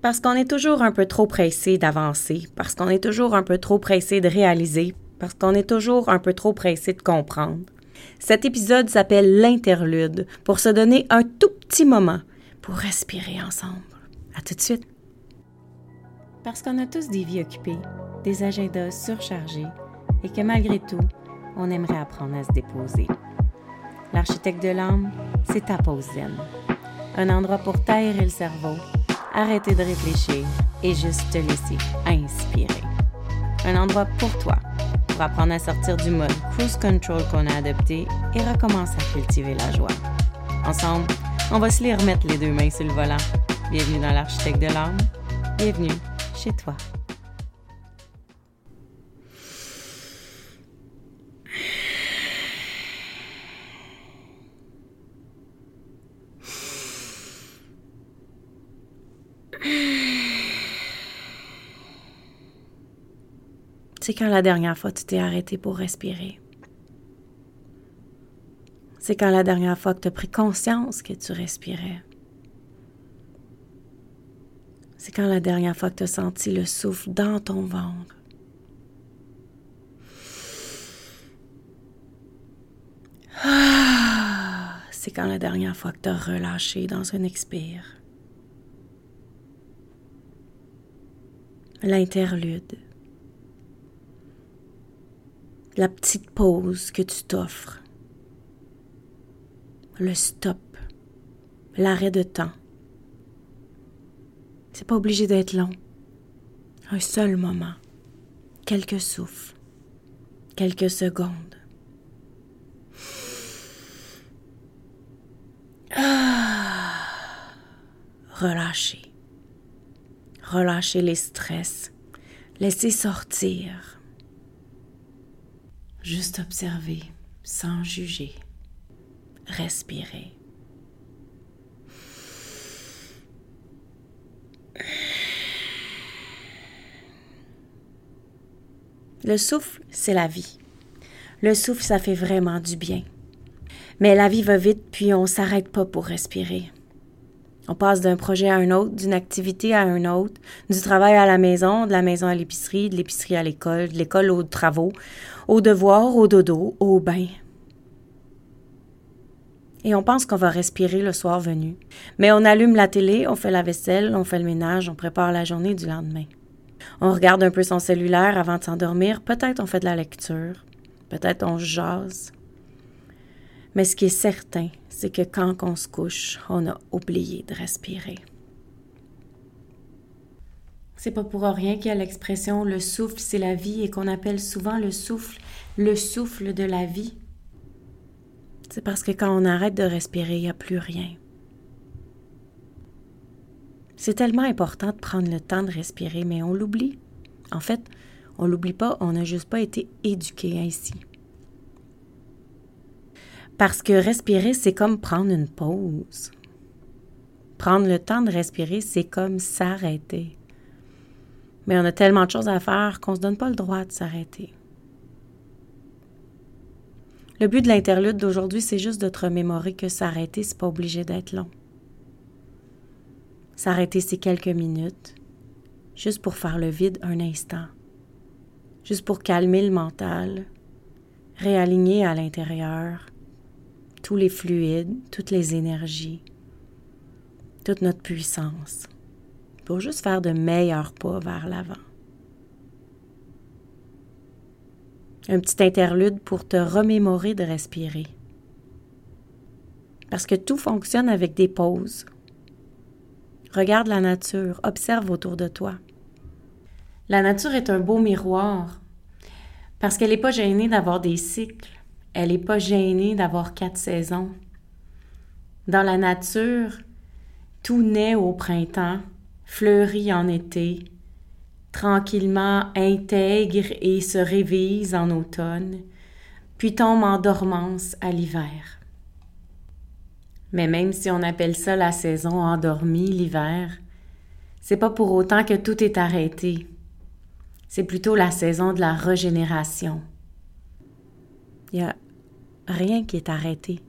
Parce qu'on est toujours un peu trop pressé d'avancer, parce qu'on est toujours un peu trop pressé de réaliser, parce qu'on est toujours un peu trop pressé de comprendre. Cet épisode s'appelle l'interlude, pour se donner un tout petit moment pour respirer ensemble. À tout de suite. Parce qu'on a tous des vies occupées, des agendas surchargés, et que malgré tout, on aimerait apprendre à se déposer. L'architecte de l'âme, c'est ta. Un endroit pour taire le cerveau, arrêter de réfléchir et juste te laisser inspirer. Un endroit pour toi, pour apprendre à sortir du mode cruise control qu'on a adopté et recommencer à cultiver la joie. Ensemble, on va se les remettre les deux mains sur le volant. Bienvenue dans l'architecte de l'âme. Bienvenue chez toi. C'est quand la dernière fois tu t'es arrêté pour respirer? C'est quand la dernière fois que tu as pris conscience que tu respirais? C'est quand la dernière fois que tu as senti le souffle dans ton ventre? Ah, c'est quand la dernière fois que tu as relâché dans un expire? L'interlude la petite pause que tu t'offres, le stop, l'arrêt de temps. C'est pas obligé d'être long. Un seul moment, quelques souffles, quelques secondes. Ah, relâcher. Relâcher les stress. Laisser sortir Juste observer sans juger. Respirer. Le souffle, c'est la vie. Le souffle, ça fait vraiment du bien. Mais la vie va vite, puis on s'arrête pas pour respirer. On passe d'un projet à un autre, d'une activité à un autre, du travail à la maison, de la maison à l'épicerie, de l'épicerie à l'école, de l'école aux travaux, aux devoirs, au dodo, au bain. Et on pense qu'on va respirer le soir venu. Mais on allume la télé, on fait la vaisselle, on fait le ménage, on prépare la journée du lendemain. On regarde un peu son cellulaire avant de s'endormir, peut-être on fait de la lecture, peut-être on jase. Mais ce qui est certain, c'est que quand on se couche, on a oublié de respirer. C'est pas pour rien qu'il y a l'expression le souffle, c'est la vie et qu'on appelle souvent le souffle le souffle de la vie. C'est parce que quand on arrête de respirer, il n'y a plus rien. C'est tellement important de prendre le temps de respirer, mais on l'oublie. En fait, on l'oublie pas, on n'a juste pas été éduqué ainsi. Parce que respirer, c'est comme prendre une pause. Prendre le temps de respirer, c'est comme s'arrêter. Mais on a tellement de choses à faire qu'on ne se donne pas le droit de s'arrêter. Le but de l'interlude d'aujourd'hui, c'est juste de te remémorer que s'arrêter, c'est pas obligé d'être long. S'arrêter, c'est quelques minutes, juste pour faire le vide un instant, juste pour calmer le mental, réaligner à l'intérieur, tous les fluides, toutes les énergies, toute notre puissance, pour juste faire de meilleurs pas vers l'avant. Un petit interlude pour te remémorer de respirer. Parce que tout fonctionne avec des pauses. Regarde la nature, observe autour de toi. La nature est un beau miroir parce qu'elle n'est pas gênée d'avoir des cycles. Elle n'est pas gênée d'avoir quatre saisons. Dans la nature, tout naît au printemps, fleurit en été, tranquillement intègre et se révise en automne, puis tombe en dormance à l'hiver. Mais même si on appelle ça la saison endormie, l'hiver, c'est pas pour autant que tout est arrêté. C'est plutôt la saison de la régénération. Il y a rien qui est arrêté.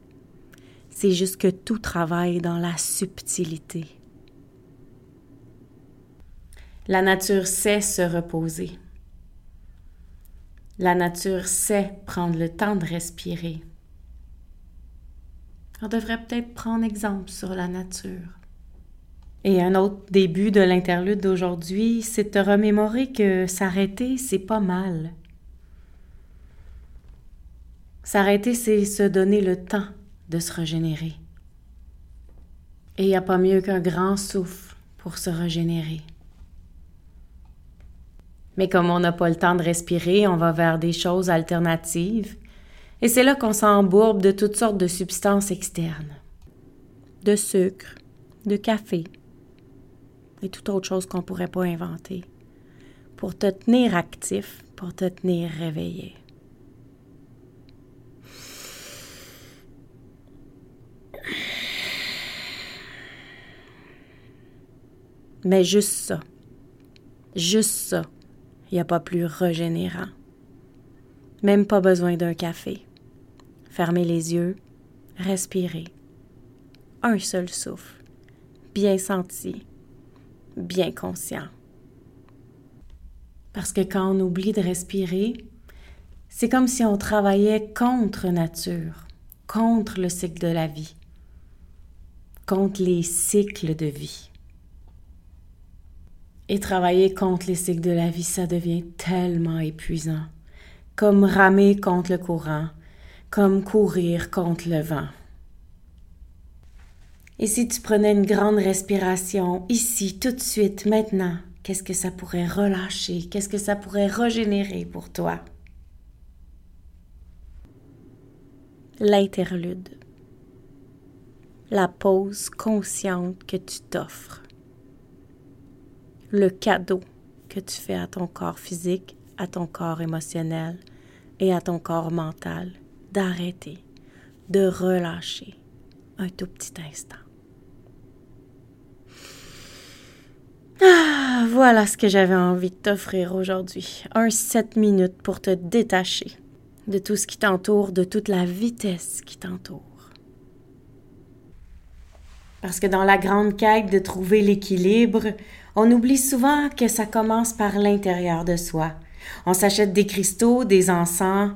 C'est juste que tout travaille dans la subtilité. La nature sait se reposer. La nature sait prendre le temps de respirer. On devrait peut-être prendre exemple sur la nature. Et un autre début de l'interlude d'aujourd'hui, c'est de te remémorer que s'arrêter, c'est pas mal. S'arrêter, c'est se donner le temps de se régénérer. Et il n'y a pas mieux qu'un grand souffle pour se régénérer. Mais comme on n'a pas le temps de respirer, on va vers des choses alternatives. Et c'est là qu'on s'embourbe de toutes sortes de substances externes. De sucre, de café, et toute autre chose qu'on ne pourrait pas inventer pour te tenir actif, pour te tenir réveillé. Mais juste ça, juste ça, il n'y a pas plus régénérant. Même pas besoin d'un café. Fermez les yeux, respirez. Un seul souffle, bien senti, bien conscient. Parce que quand on oublie de respirer, c'est comme si on travaillait contre nature, contre le cycle de la vie, contre les cycles de vie. Et travailler contre les cycles de la vie, ça devient tellement épuisant, comme ramer contre le courant, comme courir contre le vent. Et si tu prenais une grande respiration ici, tout de suite, maintenant, qu'est-ce que ça pourrait relâcher? Qu'est-ce que ça pourrait régénérer pour toi? L'interlude. La pause consciente que tu t'offres. Le cadeau que tu fais à ton corps physique, à ton corps émotionnel et à ton corps mental d'arrêter, de relâcher un tout petit instant. Ah, voilà ce que j'avais envie de t'offrir aujourd'hui. Un 7 minutes pour te détacher de tout ce qui t'entoure, de toute la vitesse qui t'entoure. Parce que dans la grande quête de trouver l'équilibre, on oublie souvent que ça commence par l'intérieur de soi. On s'achète des cristaux, des encens,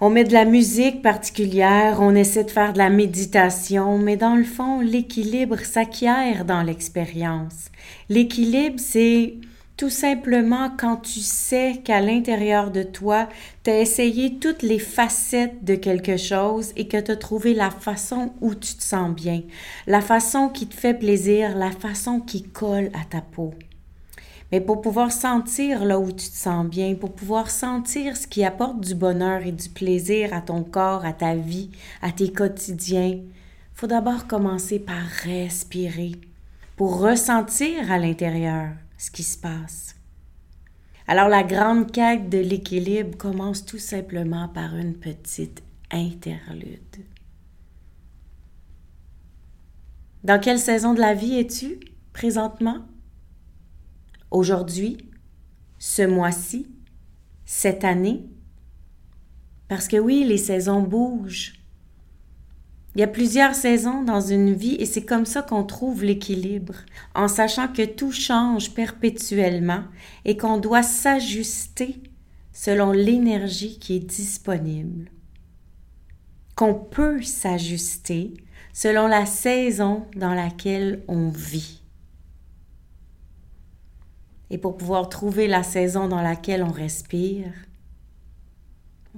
on met de la musique particulière, on essaie de faire de la méditation, mais dans le fond, l'équilibre s'acquiert dans l'expérience. L'équilibre, c'est tout simplement quand tu sais qu'à l'intérieur de toi, tu as essayé toutes les facettes de quelque chose et que tu as trouvé la façon où tu te sens bien, la façon qui te fait plaisir, la façon qui colle à ta peau. Mais pour pouvoir sentir là où tu te sens bien, pour pouvoir sentir ce qui apporte du bonheur et du plaisir à ton corps, à ta vie, à tes quotidiens, faut d'abord commencer par respirer pour ressentir à l'intérieur ce qui se passe. Alors la grande quête de l'équilibre commence tout simplement par une petite interlude. Dans quelle saison de la vie es-tu présentement? aujourd'hui, ce mois-ci, cette année? Parce que oui, les saisons bougent. Il y a plusieurs saisons dans une vie et c'est comme ça qu'on trouve l'équilibre, en sachant que tout change perpétuellement et qu'on doit s'ajuster selon l'énergie qui est disponible. Qu'on peut s'ajuster selon la saison dans laquelle on vit. Et pour pouvoir trouver la saison dans laquelle on respire,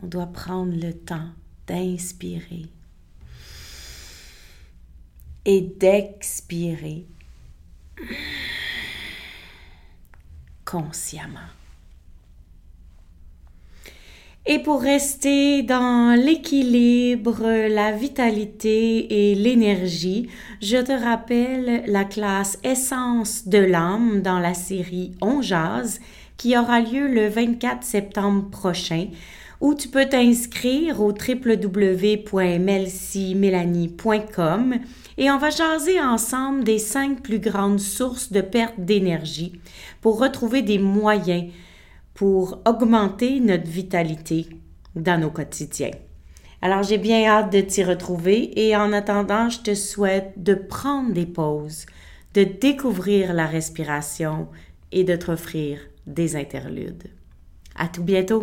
on doit prendre le temps d'inspirer et d'expirer consciemment. Et pour rester dans l'équilibre, la vitalité et l'énergie, je te rappelle la classe Essence de l'âme dans la série On jazz qui aura lieu le 24 septembre prochain où tu peux t'inscrire au www.melcimélanie.com et on va jaser ensemble des cinq plus grandes sources de perte d'énergie pour retrouver des moyens pour augmenter notre vitalité dans nos quotidiens. Alors j'ai bien hâte de t'y retrouver et en attendant, je te souhaite de prendre des pauses, de découvrir la respiration et de t'offrir des interludes. À tout bientôt!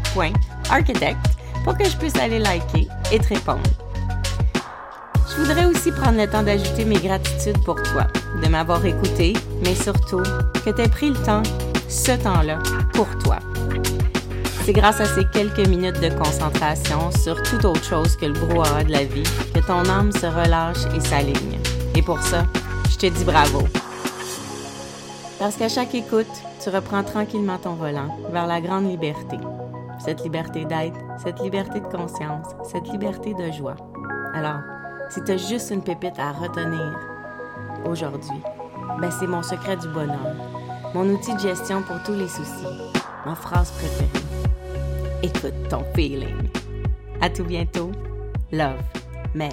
melcy.soul.architect pour que je puisse aller liker et te répondre. Je voudrais aussi prendre le temps d'ajouter mes gratitudes pour toi, de m'avoir écouté, mais surtout que tu aies pris le temps, ce temps-là, pour toi. C'est grâce à ces quelques minutes de concentration sur toute autre chose que le brouhaha de la vie que ton âme se relâche et s'aligne. Et pour ça, je te dis bravo. Parce qu'à chaque écoute, tu reprends tranquillement ton volant vers la grande liberté. Cette liberté d'être, cette liberté de conscience, cette liberté de joie. Alors, si tu juste une pépite à retenir aujourd'hui, ben c'est mon secret du bonheur, mon outil de gestion pour tous les soucis, ma phrase préférée. Écoute ton feeling. À tout bientôt. Love, Mel.